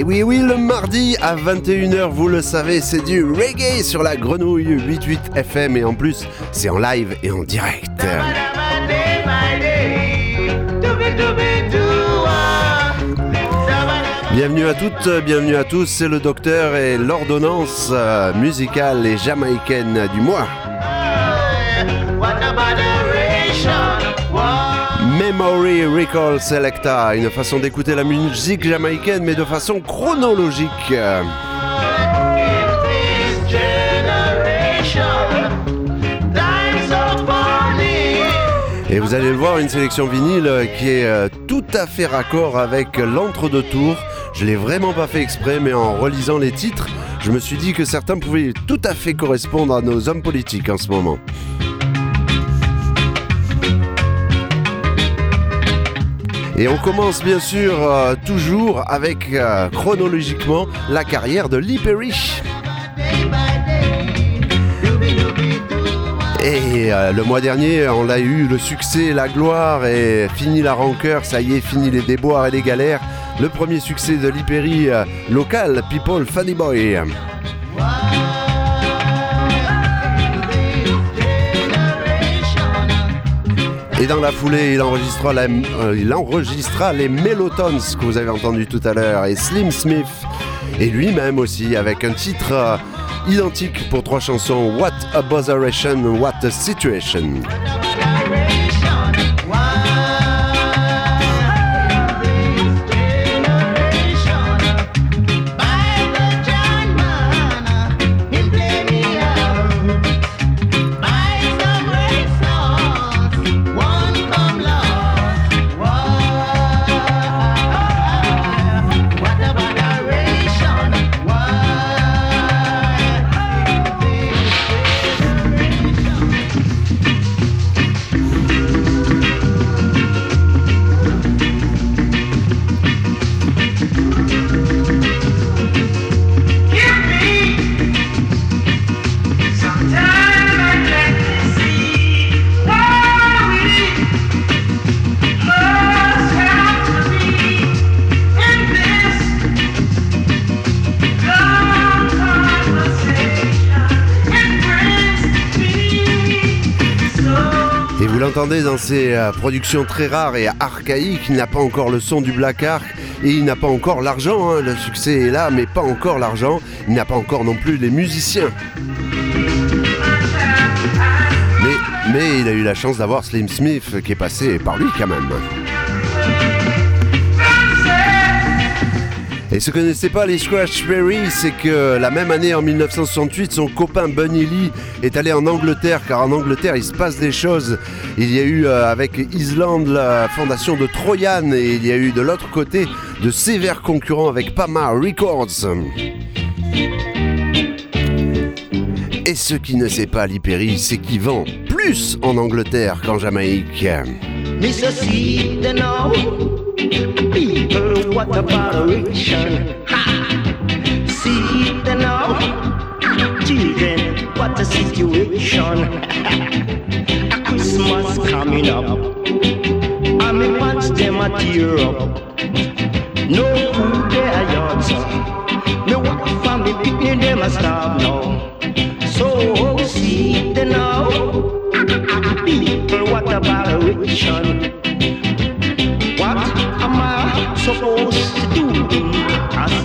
Et oui, oui, le mardi à 21h, vous le savez, c'est du reggae sur la grenouille 88 FM et en plus, c'est en live et en direct. Bienvenue à toutes, bienvenue à tous, c'est le docteur et l'ordonnance euh, musicale et jamaïcaine du mois. Memory Recall Selecta, une façon d'écouter la musique jamaïcaine mais de façon chronologique. Et vous allez le voir, une sélection vinyle qui est euh, tout à fait raccord avec l'entre-deux tours. Je l'ai vraiment pas fait exprès, mais en relisant les titres, je me suis dit que certains pouvaient tout à fait correspondre à nos hommes politiques en ce moment. Et on commence bien sûr euh, toujours avec euh, chronologiquement la carrière de Lee. Et euh, le mois dernier, on a eu le succès, la gloire et fini la rancœur, ça y est, fini les déboires et les galères. Le premier succès de Lee local, People Funny Boy. Et dans la foulée, il enregistra, euh, il enregistra les Mellotons que vous avez entendu tout à l'heure et Slim Smith. Et lui-même aussi avec un titre euh, identique pour trois chansons What a Botheration, What a Situation. Dans ces euh, productions très rares et archaïques, il n'a pas encore le son du Black Ark et il n'a pas encore l'argent. Hein. Le succès est là, mais pas encore l'argent. Il n'a pas encore non plus les musiciens. Mais il a eu la chance d'avoir Slim Smith qui est passé par lui quand même. Et ce que ne sait pas les Berry, c'est que la même année, en 1968, son copain Bunny Lee est allé en Angleterre, car en Angleterre, il se passe des choses. Il y a eu euh, avec Island la fondation de Troyan, et il y a eu de l'autre côté de sévères concurrents avec Pama Records. Et ce qui ne sait pas l'Hyperi, c'est qu'il vend plus en Angleterre qu'en Jamaïque. People, what a botheration. Ha! See the now, children, what a situation. a Christmas coming up. I me watch them a tear up. No food there, answer. Me wife and me picnic them a starve now.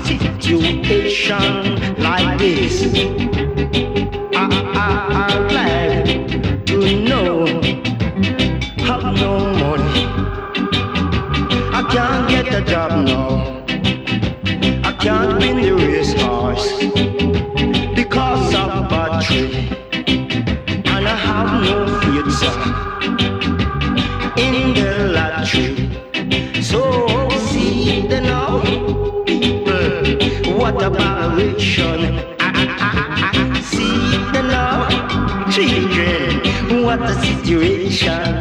Situation like this? I, I, I'd like situation.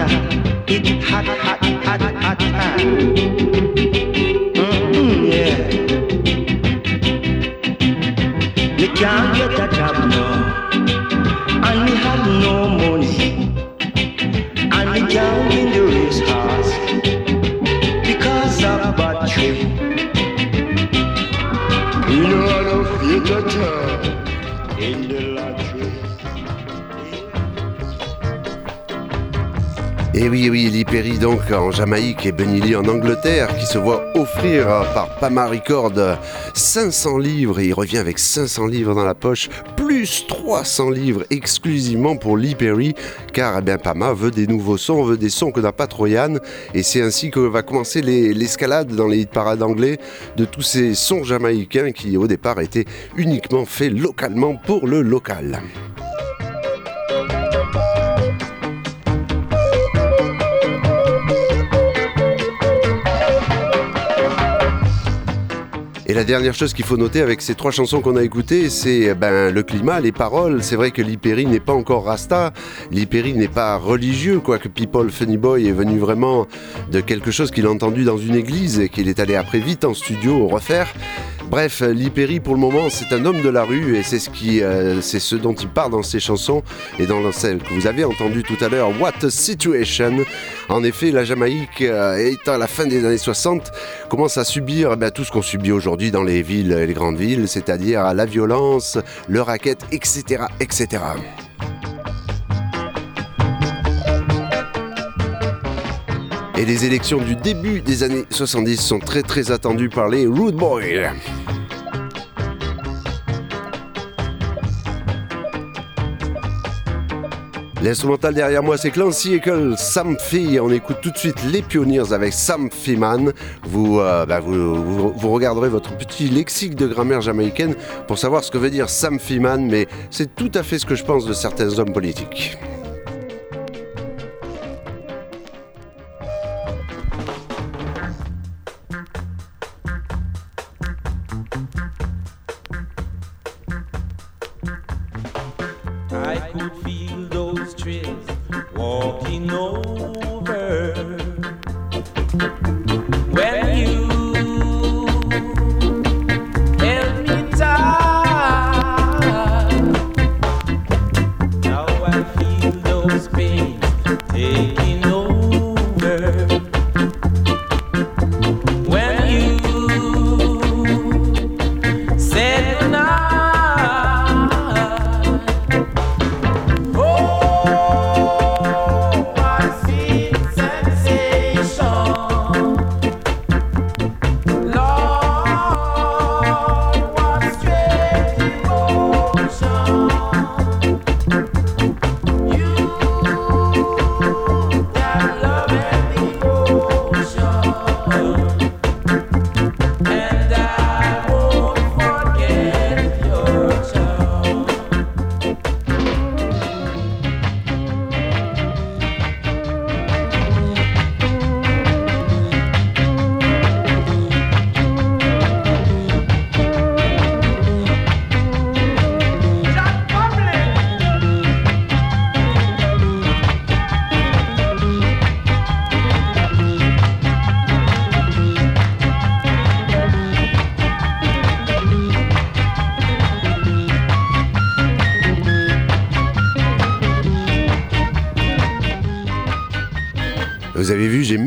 It hot, it hot, hot, hot, hot, hot. Mm-hmm, yeah. Me can't get a job now, oui, oui, Lee Perry donc en Jamaïque et Benny Lee en Angleterre qui se voit offrir par Pama Record 500 livres et il revient avec 500 livres dans la poche, plus 300 livres exclusivement pour Lee Perry car eh bien, Pama veut des nouveaux sons, veut des sons que n'a pas Troyan et c'est ainsi que va commencer les- l'escalade dans les parades anglais de tous ces sons jamaïcains qui au départ étaient uniquement faits localement pour le local. La dernière chose qu'il faut noter avec ces trois chansons qu'on a écoutées, c'est ben, le climat, les paroles. C'est vrai que Liperi n'est pas encore rasta, Liperi n'est pas religieux, quoique People Funny Boy est venu vraiment de quelque chose qu'il a entendu dans une église et qu'il est allé après vite en studio refaire. Bref, Liperi pour le moment c'est un homme de la rue et c'est ce euh, dont il part dans ses chansons et dans celle que vous avez entendue tout à l'heure, What a Situation. En effet, la Jamaïque, euh, étant à la fin des années 60, commence à subir eh tout ce qu'on subit aujourd'hui dans les villes et les grandes villes, c'est-à-dire la violence, le racket, etc., etc. Et les élections du début des années 70 sont très très attendues par les Rude Boys. L'instrumental derrière moi, c'est Clancy Eagle, Sam Fee. On écoute tout de suite les Pioneers avec Sam Feeman. Vous, euh, bah, vous, vous regarderez votre petit lexique de grammaire jamaïcaine pour savoir ce que veut dire Sam Feeman, mais c'est tout à fait ce que je pense de certains hommes politiques.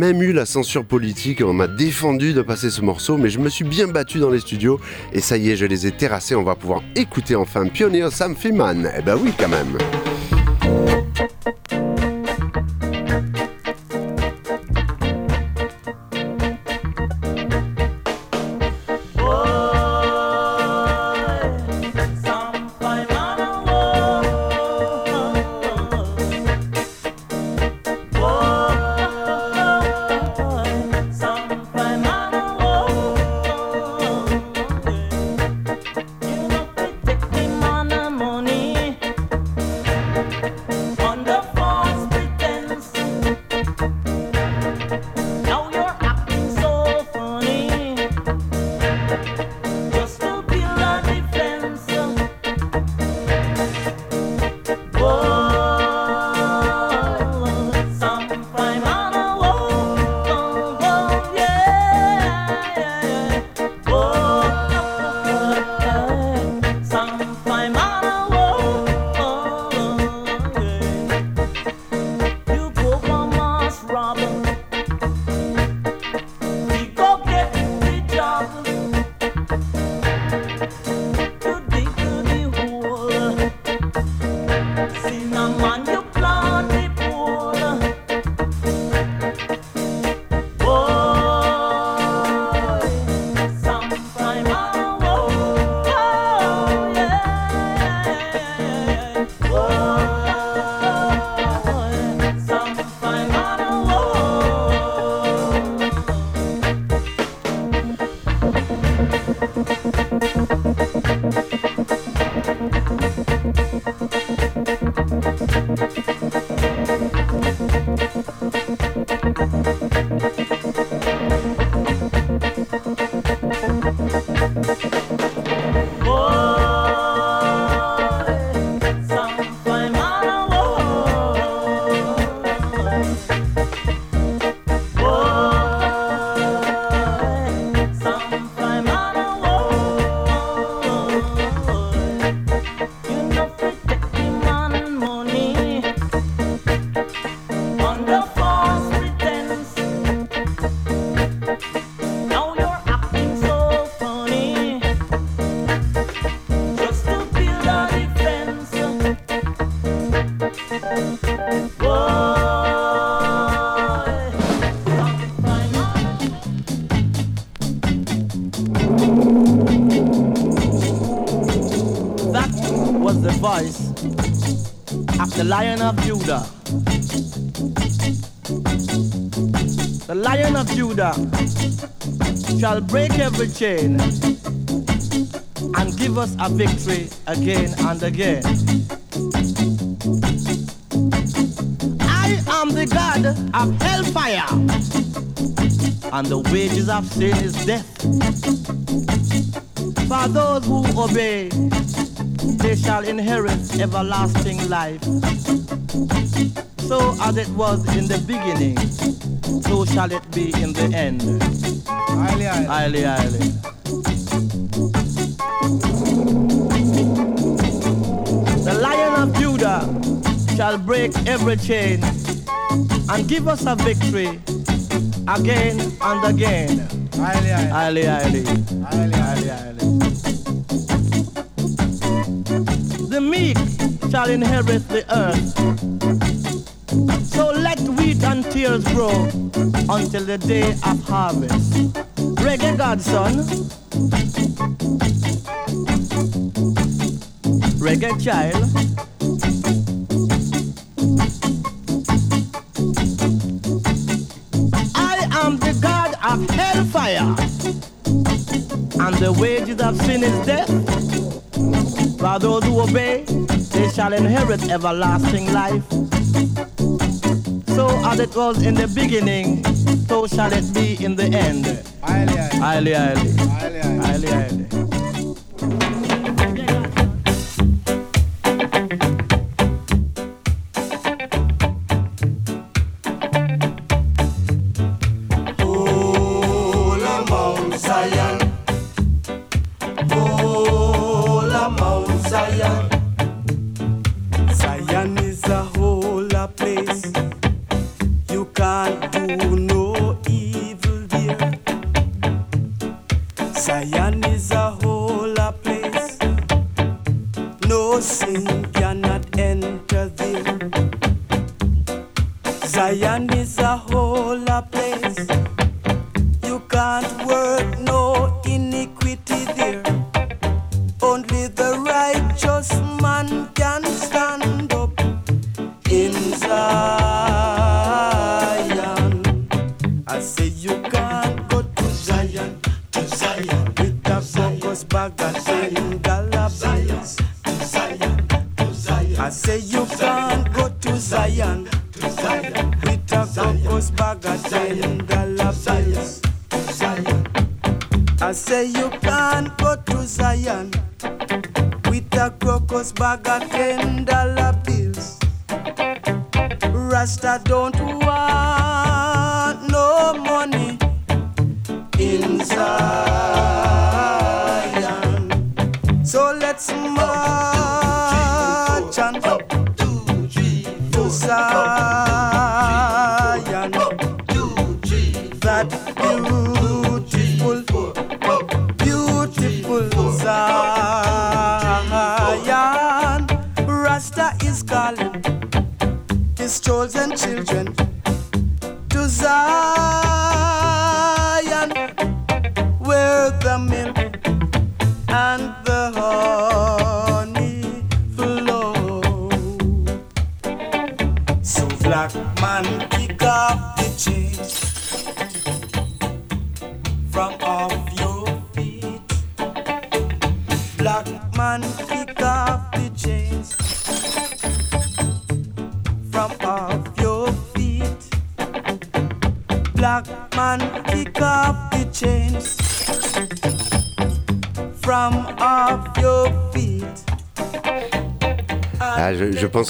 Même eu la censure politique, on m'a défendu de passer ce morceau, mais je me suis bien battu dans les studios, et ça y est, je les ai terrassés, on va pouvoir écouter enfin Pioneer Sam Feeman. Eh ben oui, quand même. Every chain and give us a victory again and again. I am the God of hellfire, and the wages of sin is death. For those who obey, they shall inherit everlasting life. So as it was in the beginning, so shall it be in the end. Highly, highly. The Lion of Judah shall break every chain and give us a victory again and again. Highly. Highly, highly. The meek shall inherit the earth. So let wheat and tears grow until the day of harvest. Reggae Godson. Reggae child. I am the God of hellfire and the wages of sin is death. For those who obey, they shall inherit everlasting life. So as it was in the beginning, so shall it be in the end. Highly, highly. Highly, highly, Highly, highly. highly, highly. Crocus bag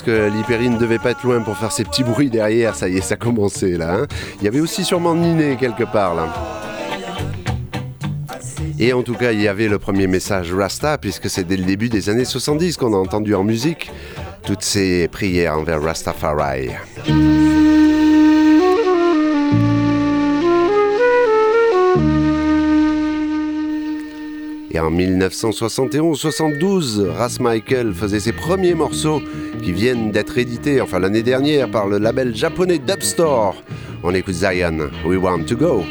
pense que l'Hyperi ne devait pas être loin pour faire ces petits bruits derrière. Ça y est, ça commençait là. hein. Il y avait aussi sûrement Niné quelque part là. Et en tout cas, il y avait le premier message Rasta, puisque c'est dès le début des années 70 qu'on a entendu en musique toutes ces prières envers Rastafari. Et en 1971-72, Ras Michael faisait ses premiers morceaux qui viennent d'être édités, enfin l'année dernière, par le label japonais Dubstore. On écoute Zion, We Want to Go.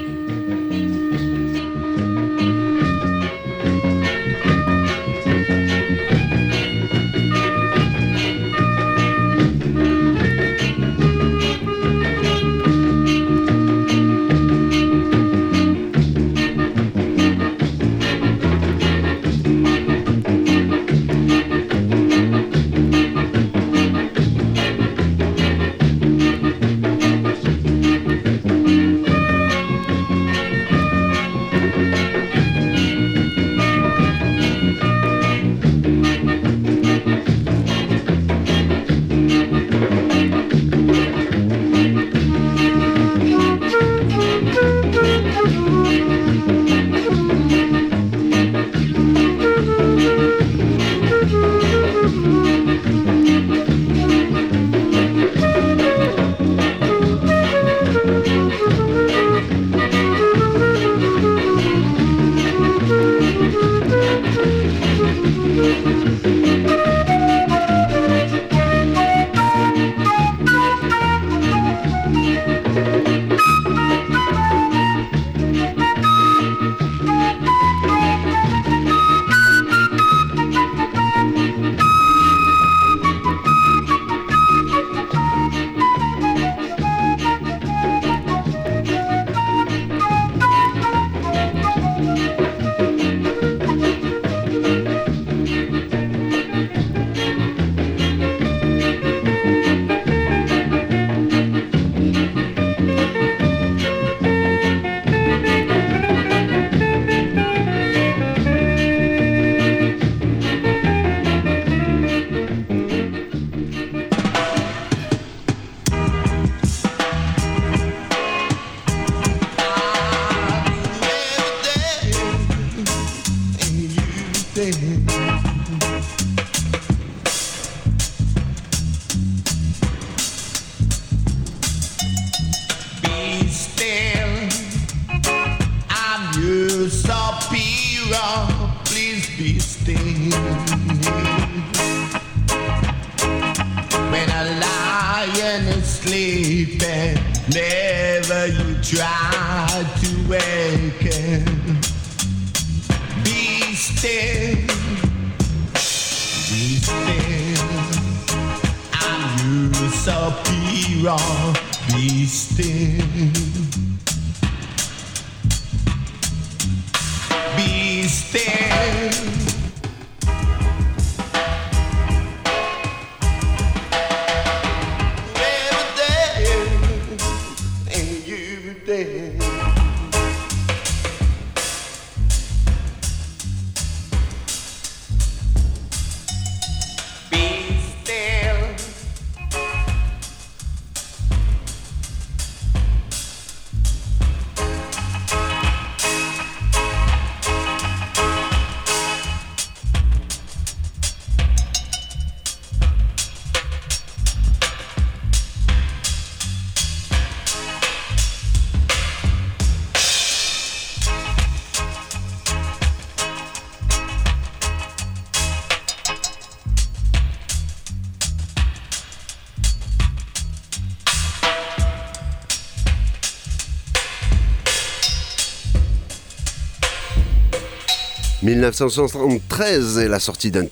1973 est la sortie d'un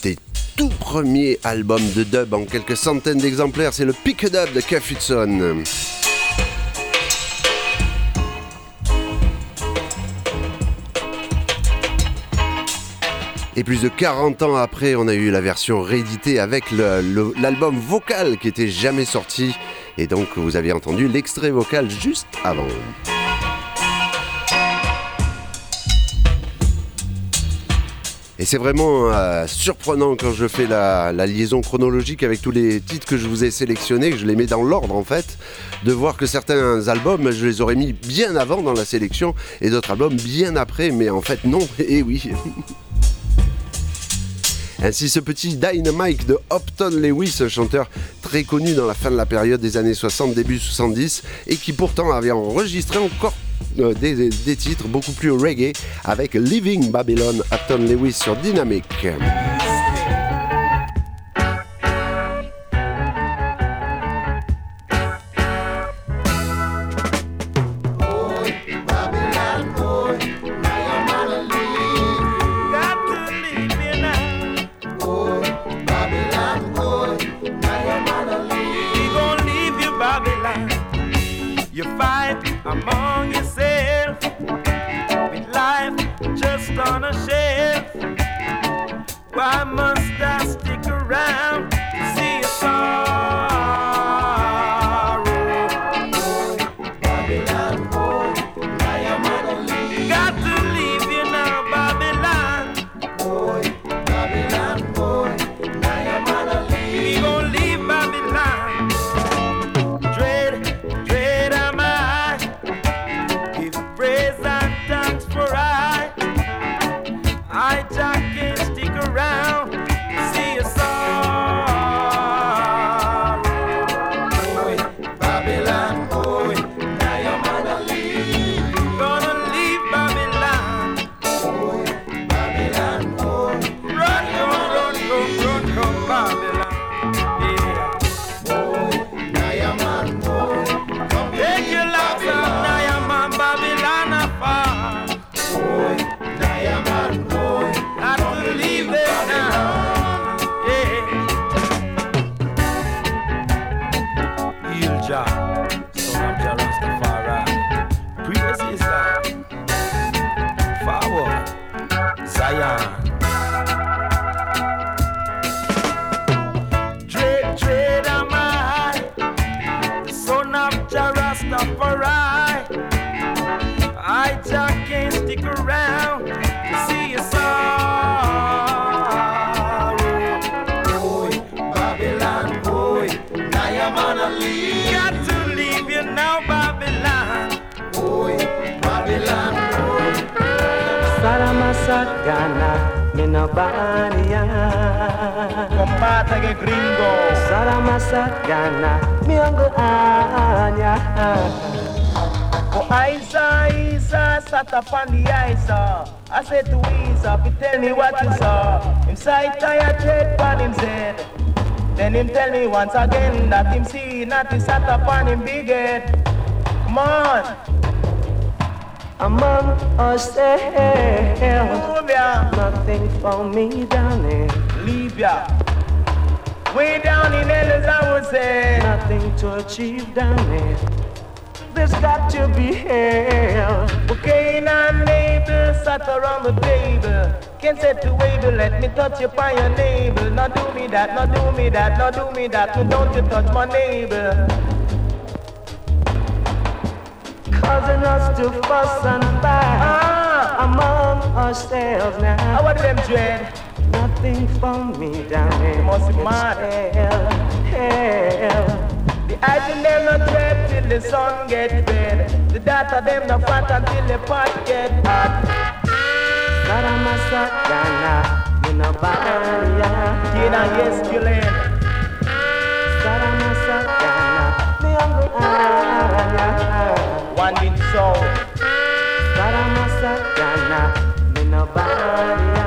tout premiers albums de dub en quelques centaines d'exemplaires. C'est le Pick Dub de Kev Hudson. Et plus de 40 ans après, on a eu la version rééditée avec l'album vocal qui était jamais sorti. Et donc, vous avez entendu l'extrait vocal juste avant. C'est vraiment euh, surprenant quand je fais la, liaison chronologique avec tous les titres que je vous ai sélectionnés, que je les mets dans l'ordre en fait, de voir que certains albums, je les aurais mis bien avant dans la sélection et d'autres albums bien après, mais en fait non, et oui. Ainsi ce petit Dynamite de Upton Lewis, un chanteur très connu dans la fin de la période des années 60, début 70, et qui pourtant avait enregistré encore euh, des, titres beaucoup plus reggae avec Living Babylon, Upton Lewis sur Dynamic. Minobania. Combate que gringo. Salamasat Ghana, Miongo Anya. Oh, Isa, Isa, sat up on the Isa. I said to Isa, he tell me what he saw. Him sight tire tread on him head. Then him tell me once again that him see not he sat up on him big head. Come on. Among ourselves, Move ya. nothing for me down there. Leave ya. Way down in Ellis, I would say. Nothing to achieve down there. There's got to be hell. Okay, now neighbor sat around the table. Can't say to wave, let me touch you by your neighbor. Now do me that, now do me that, now do me that. Don't you touch my neighbor. Causing us to fuss and fight Ah, among ourselves now. about them dread? Nothing for me down there. Must be mad. Hell, hell. The item them no dread till the sun get red. The data them no fat until the pot get hot. Saramasakana, minabaya. Tina, yes, Julian. One in soul. Saramasakana, minabaya.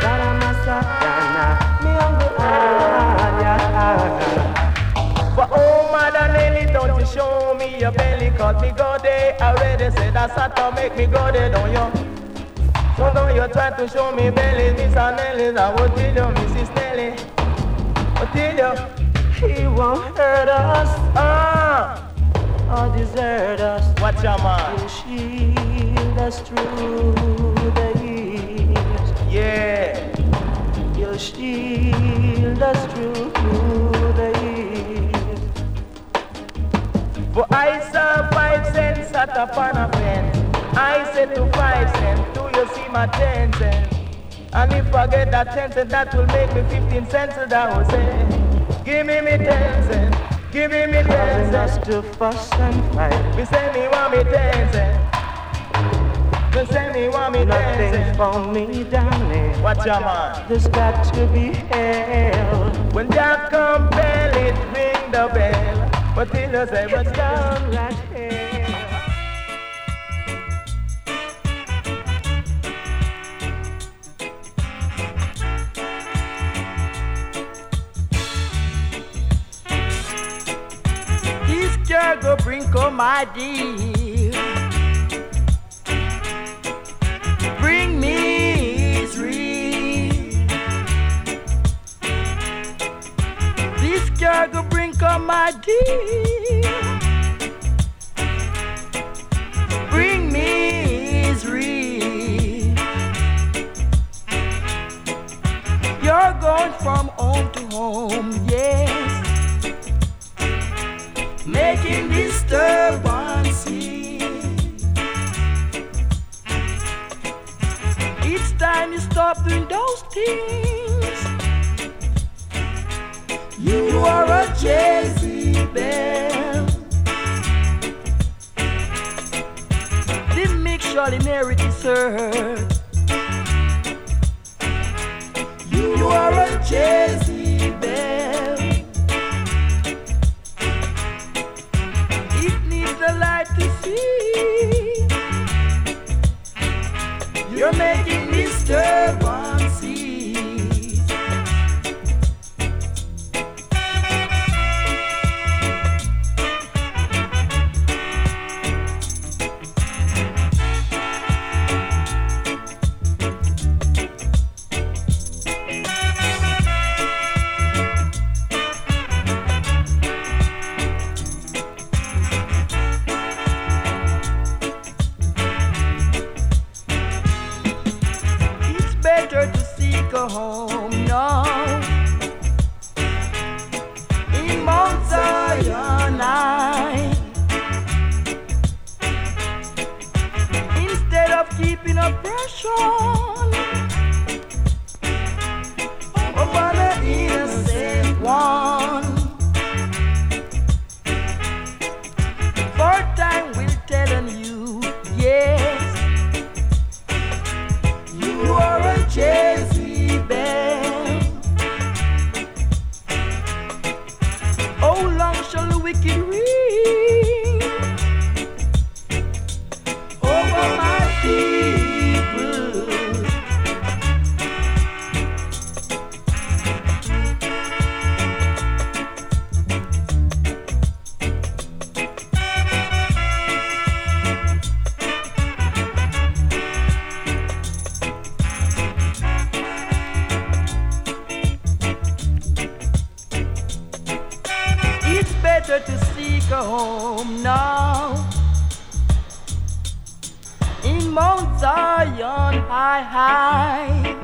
Saramasakana, miangaya. But oh, Mother Nelly, don't you show me your belly, cause me go there already. Said that's how to make me go there, don't you? So don't you try to show me belly, Miss Nelly, I will tell you, Mrs. Nelly. I tell you, He won't hurt us ah, or desert us. watch your man. He'll shield us through the years. Yeah, You'll shield us through the years. but I saw five cents at a pan. I said to five cents, do you see my ten cents? And if I get that ten cents, that will make me fifteen cents. And I will give me me dancing, give me me ten Causing us to fuss and fight. Me say me want me dancing. Me say me want me Nothing cents. for me down there. Watch your man. There's got to be hell. When Jack come bell, it ring the bell. But till you say, It's down. downright go bring come my dear. Bring me Israel. This girl go bring come my dear. Bring Israel. You're going from home to home, yes making disturbance. Each time you stop doing those things, you are a Jezebel. Merit You're making disturbances. A home now. In Mount Zion, high, high.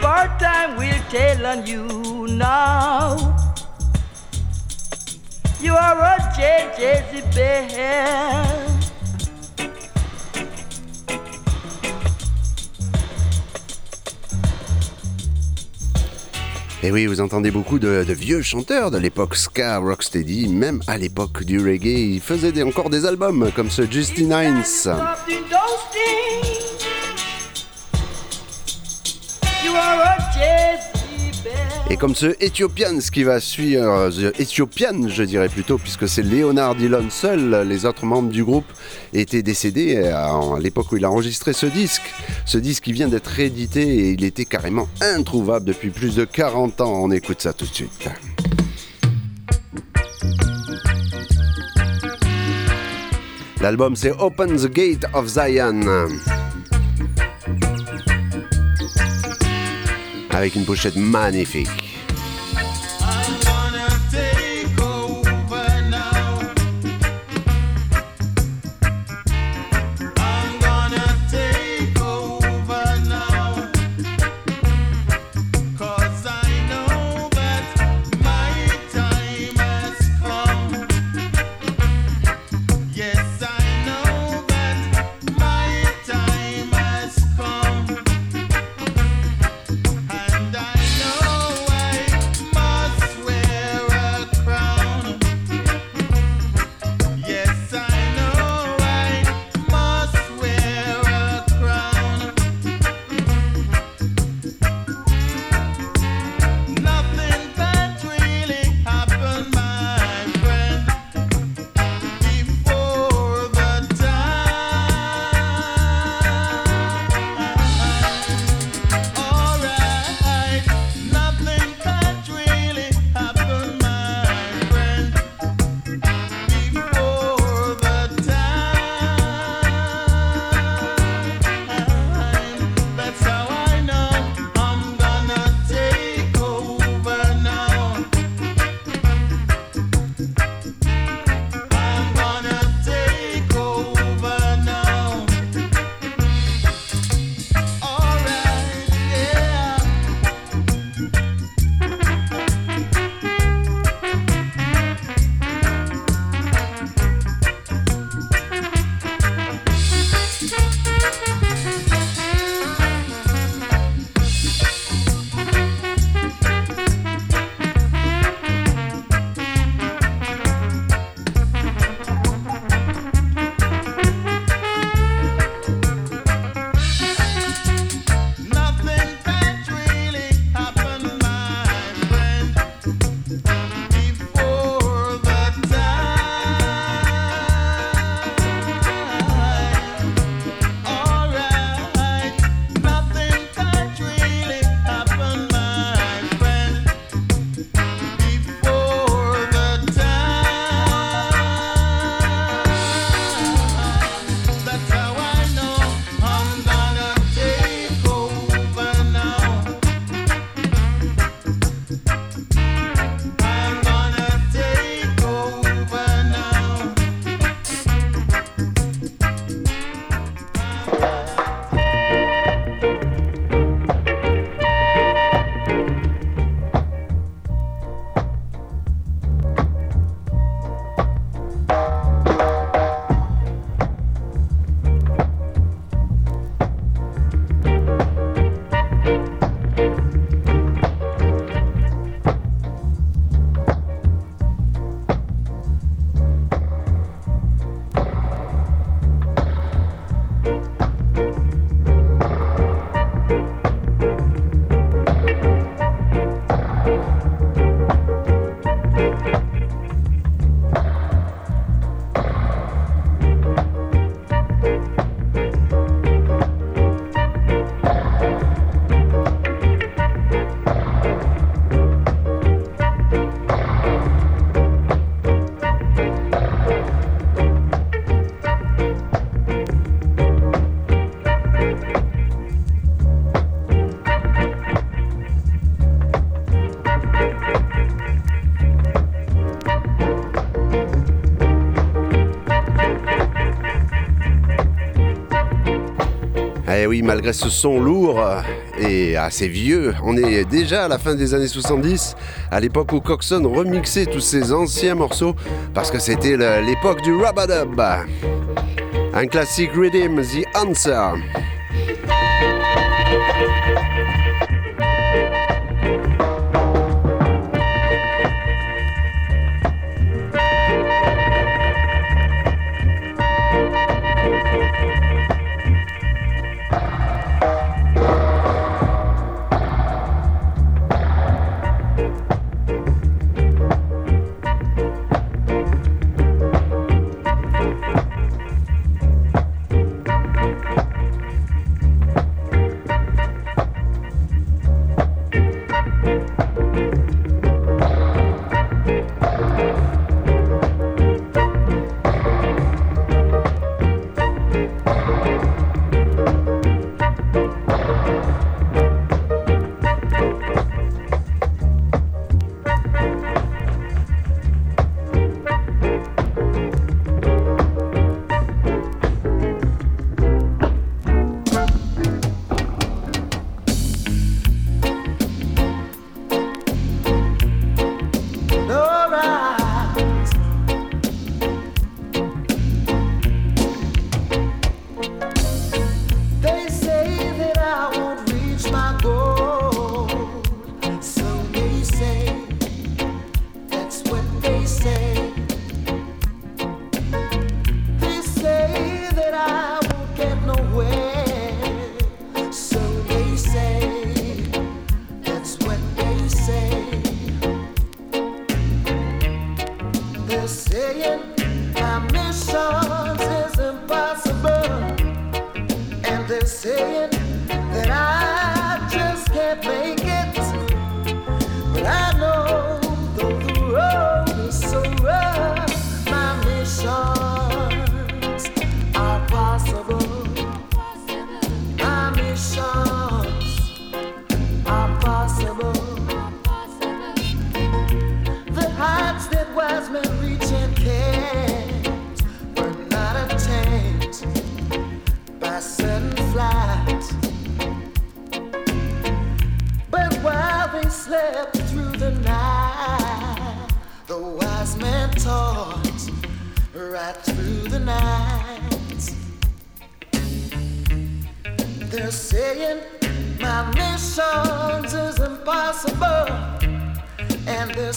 Part time will tell on you now. Et oui, vous entendez beaucoup de, vieux chanteurs de l'époque ska, rocksteady, même à l'époque du reggae, ils faisaient encore des albums comme ce Justin Hines. Et comme ce Ethiopian, ce qui va suivre, The Ethiopian, je dirais plutôt, puisque c'est Leonard Dillon seul, les autres membres du groupe étaient décédés à, à l'époque où il a enregistré ce disque. Ce disque qui vient d'être réédité et il était carrément introuvable depuis plus de 40 ans. On écoute ça tout de suite. L'album c'est Open the Gate of Zion. Avec une pochette magnifique. Eh oui, malgré ce son lourd et assez vieux, on est déjà à la fin des années 70, à l'époque où Coxon remixait tous ses anciens morceaux, parce que c'était l'époque du rub Un classique rhythm, The Answer.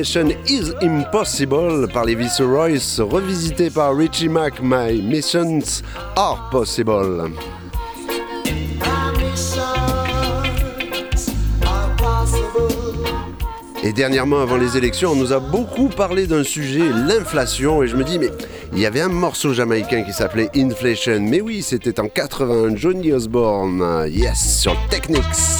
Mission is Impossible par les Viceroys, revisité par Richie Mack. My Missions are Possible. Et dernièrement, avant les élections, on nous a beaucoup parlé d'un sujet, l'inflation, et je me dis, mais il y avait un morceau jamaïcain qui s'appelait Inflation. Mais oui, c'était en 80, Johnny Osborne, yes, sur Technics.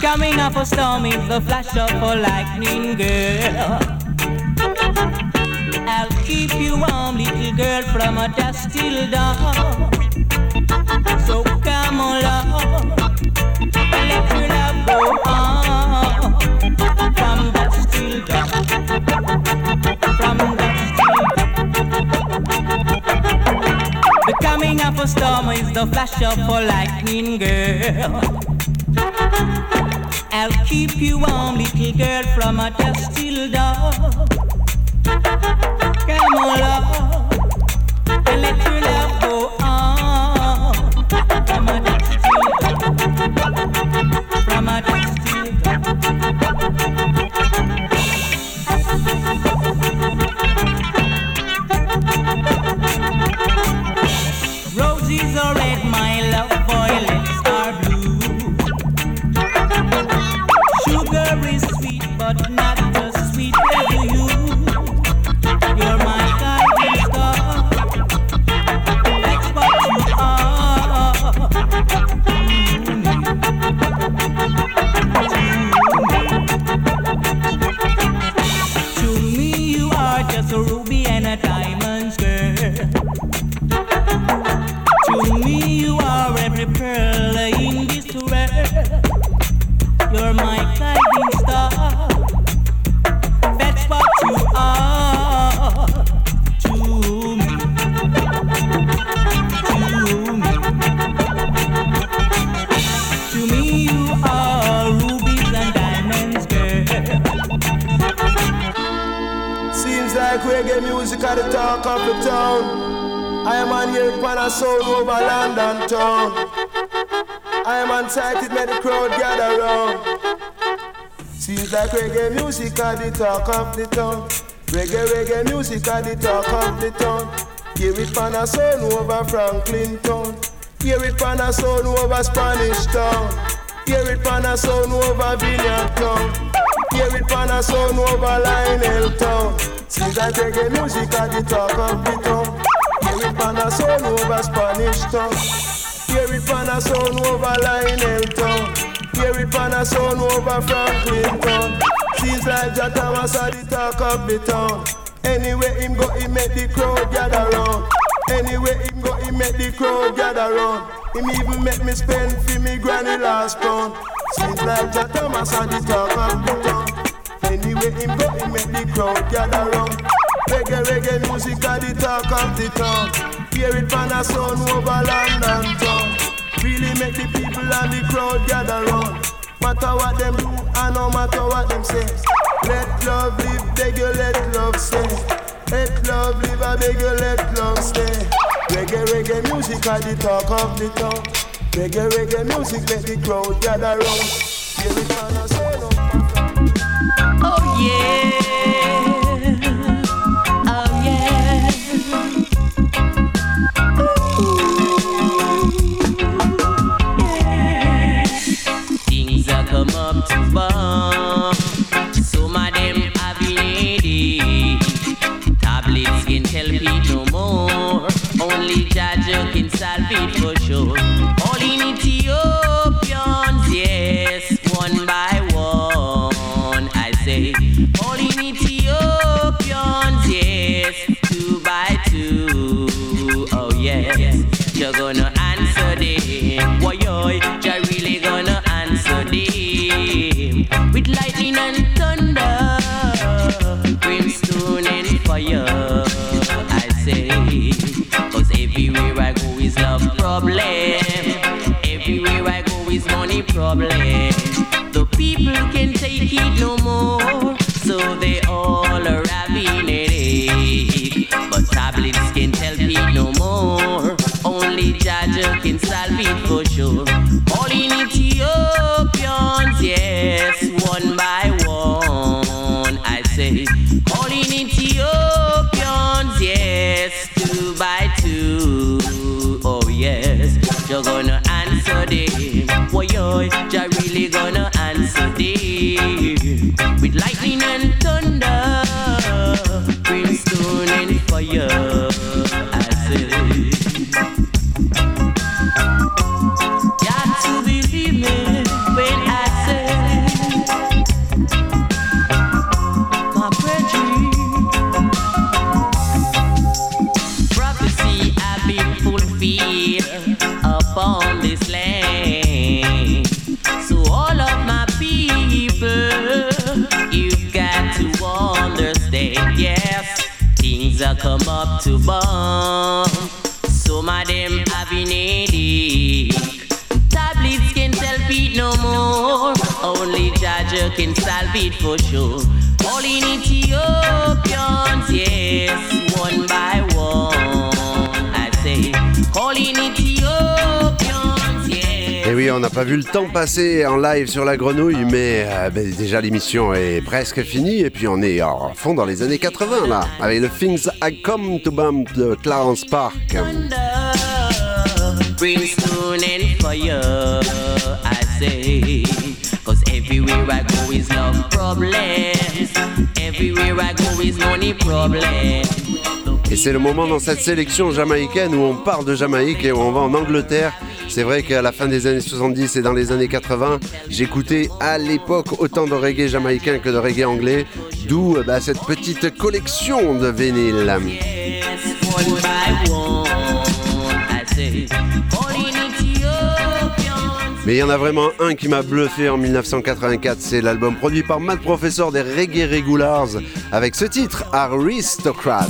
Coming of a storm is the flash of a lightning girl. I'll keep you warm, little girl, from a dusk till dawn. So come along, let your love go on. From dusk till dawn. From dusk till The coming of a storm is the flash of a lightning girl. I'll keep you warm, little girl, from a dusk till dawn. Come along and let your town. I am on here upon a soul over London town. I am unsighted, make the crowd gather round. Seems like reggae music at the talk of the town. Reggae, reggae music at the talk of the town. Hear it pan a sound over Franklin town. Hear it pan a sound over Spanish town. Hear it pan a sound over Vineyard town. Hear it pan a sound over Lionel town. Seems like reggae music at the talk of the town. Hear it pan a sound over Spanish town. Hear it pan a sound over Lionel town. Hear it pan a sound over Franklin town. Seems like Jah Thomas at the talk of the town. Anywhere him go, he make the crowd gather round. Anywhere him go, he make the crowd gather round. Him even make me spend for me granny last pound. Seems like Jah Thomas at the talk of the town. Anywhere him go, he make the crowd gather round. Reggae, reggae music at the talk of the town. Hear it pan a sound over London town. Really make the people and the crowd gather round. Matter what them do, and no matter what them say. Let love live, beg you let love stay. Let love live, I beg you let love stay. Reggae, reggae music at the talk of the town. Reggae, reggae music make the crowd gather round. Hear it pan a sound Only Jah Jah can solve it for sure. All in Ethiopians, problem. The people can take it no more, so they all are having headache. But tablets can help it no more. Only Jah Jah can solve it them with lightning and thunder, brimstone and fire. To bomb. Some of them having a Tablets can't help it no more. Only Jah Jah can solve it for sure. All in Ethiopians, yes, one by. On n'a pas vu le temps passer en live sur la grenouille, mais euh, ben, déjà l'émission est presque finie et puis on est en fond dans les années 80 là, avec le Things I Come to Bump de Clarence Park. Et c'est le moment dans cette sélection jamaïcaine où on part de Jamaïque et où on va en Angleterre. C'est vrai qu'à la fin des années 70 et dans les années 80, j'écoutais à l'époque autant de reggae jamaïcain que de reggae anglais, d'où bah, cette petite collection de vinyles. Mais il y en a vraiment un qui m'a bluffé en 1984, c'est l'album produit par Matt Professor des Reggae Regulars avec ce titre, Aristocrat.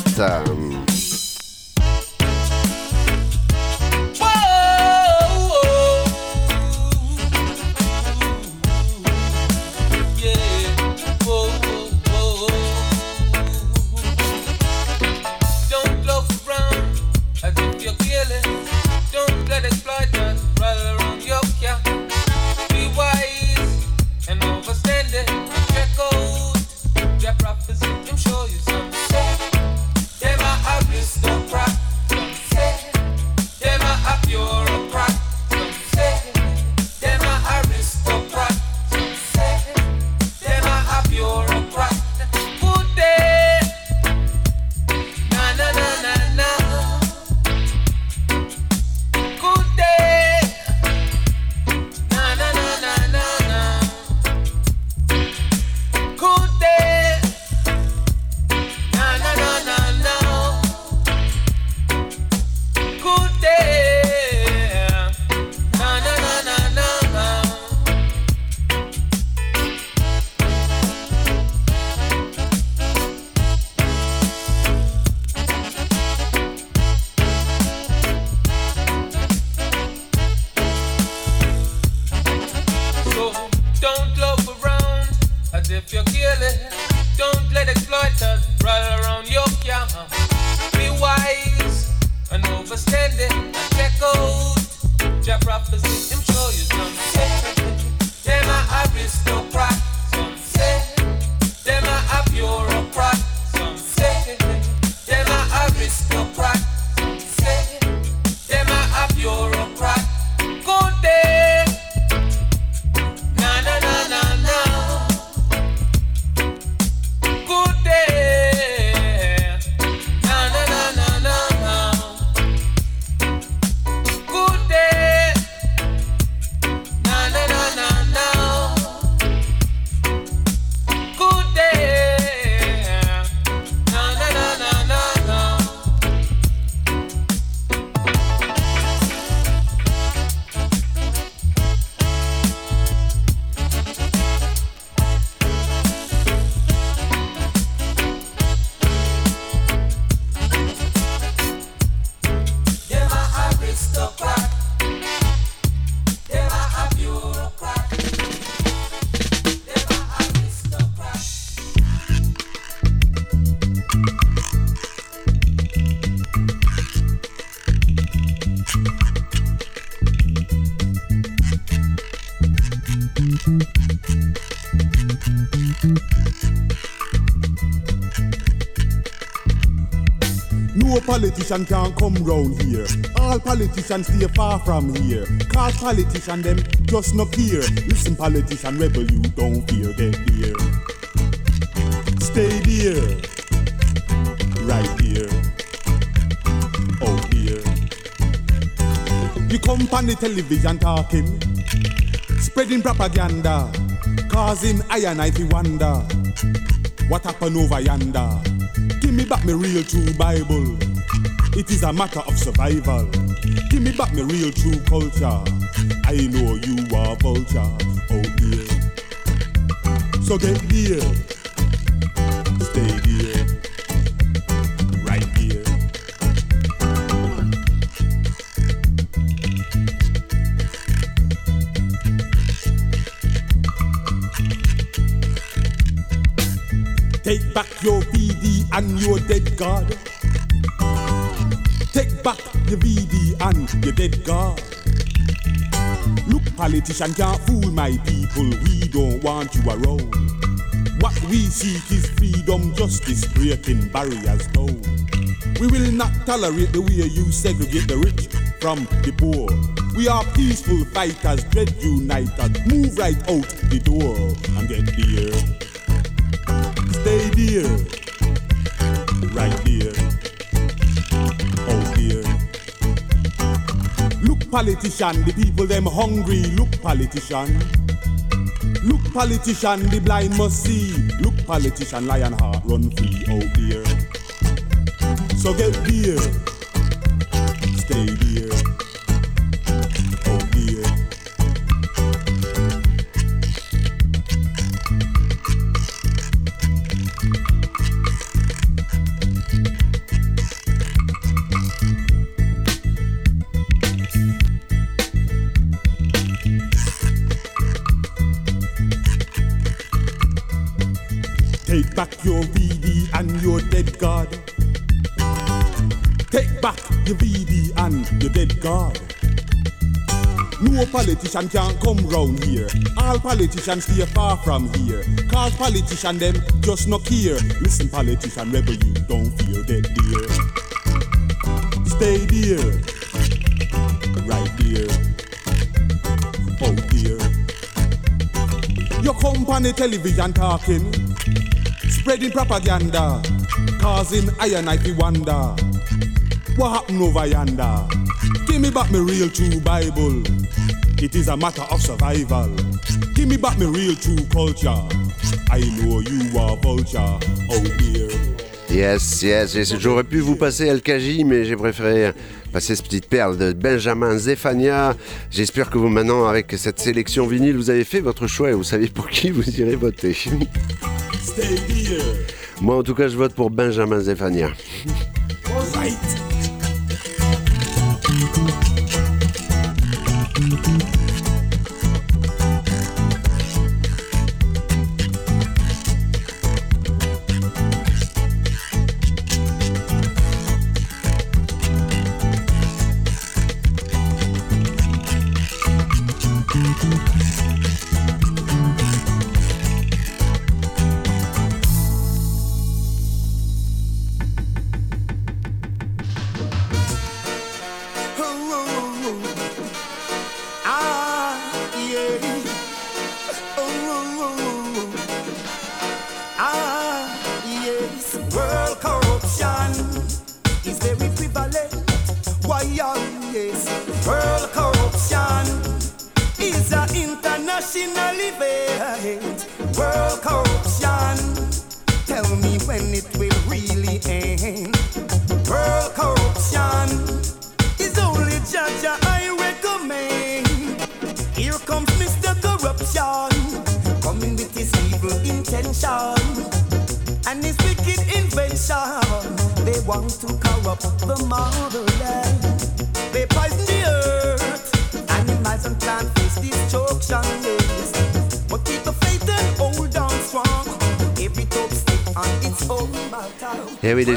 Politician can't come round here. All politicians stay far from here. Cause politician them just no care. Listen, politician rebel, you don't fear, get there. Stay there. Right here. Oh dear. You come on the television talking, spreading propaganda, causing I and I to wonder what happened over yonder. Give me back my real true Bible. It is a matter of survival. Give me back my real true culture. I know you are vulture. Oh dear. So get here. Stay here. Right here. Take back your VD and your dead God. Your VD and your dead God. Look, politician can't fool my people. We don't want you around. What we seek is freedom, justice, breaking barriers down. We will not tolerate the way you segregate the rich from the poor. We are peaceful fighters, dread uniters. Move right out the door and get there. Stay there. Right there. Politician, the people them hungry. Look, politician. Look, politician, the blind must see. Look, politician, lion heart run free. Oh dear. So get there. Stay there. Politician can't come round here. All politicians stay far from here. Cause politician them just no care. Listen, politician rebel, you don't fear, get there. Stay there. Right there. Oh dear. Your company television talking, spreading propaganda, causing I and I to wonder. What happened over yonder? Give me back my real true Bible. It is a matter of survival. Give me back my real true culture. I know you are vulture. Oh dear. Yes, yes, yes. J'aurais pu vous passer LKJ, mais j'ai préféré passer cette petite perle de Benjamin Zefania. J'espère que vous, maintenant, avec cette sélection vinyle, vous avez fait votre choix et vous savez pour qui vous irez voter. Stay there. Moi, en tout cas, je vote pour Benjamin Zefania.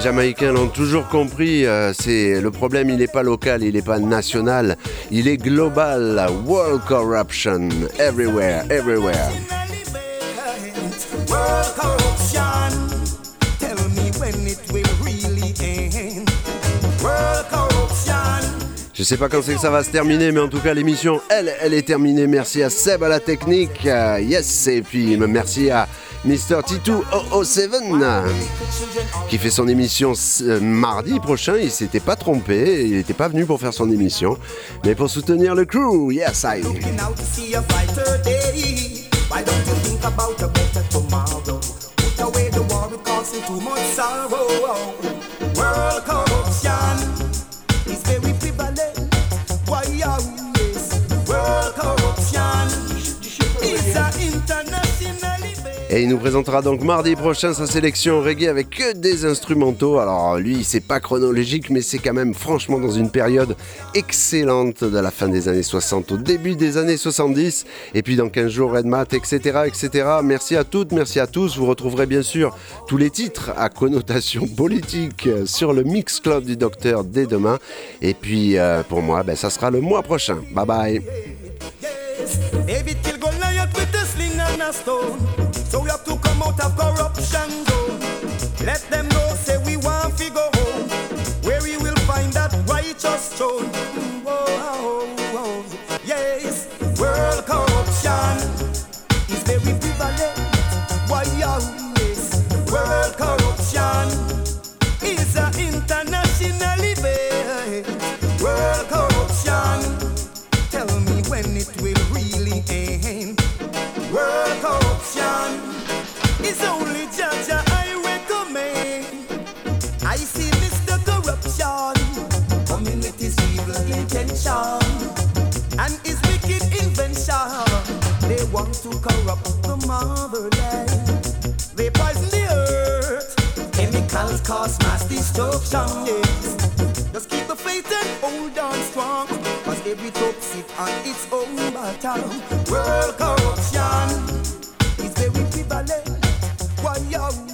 Jamaïcains l'ont toujours compris. euh, c'est le problème, il n'est pas local, il n'est pas national, il est global. World corruption, everywhere, everywhere. World corruption. Tell me when it will really end. Je sais pas quand c'est que ça va se terminer, mais en tout cas l'émission, elle, elle est terminée. Merci à Seb à la technique, euh, yes, et puis merci à Mr. T2 007 qui fait son émission euh, mardi prochain. Il s'était pas trompé, il n'était pas venu pour faire son émission, mais pour soutenir le crew. Yes, I. Et il nous présentera donc mardi prochain sa sélection reggae avec que des instrumentaux. Alors lui, c'est pas chronologique, mais c'est quand même franchement dans une période excellente de la fin des années 60 au début des années 70. Et puis dans 15 jours, Red Mat, etc., etc. Merci à toutes, merci à tous. Vous retrouverez bien sûr tous les titres à connotation politique sur le Mix Club du Docteur dès demain. Et puis euh, pour moi, ben, ça sera le mois prochain. Bye bye. Out of corruption zone. Let them know, say we want to go home, where we will find that righteous throne. Yes, world corruption is very prevalent. Why, yes, world corruption is an. World corruption. Tell me when it will really end. World corruption is only judge I recommend. I see Mr. Corruption coming evil intention and his wicked invention. They want to corrupt the motherland. They poison the earth. Chemicals cause mass destruction. Yes. Just keep the faith and hold on strong. Cause every top sit on its own bottom. World corruption young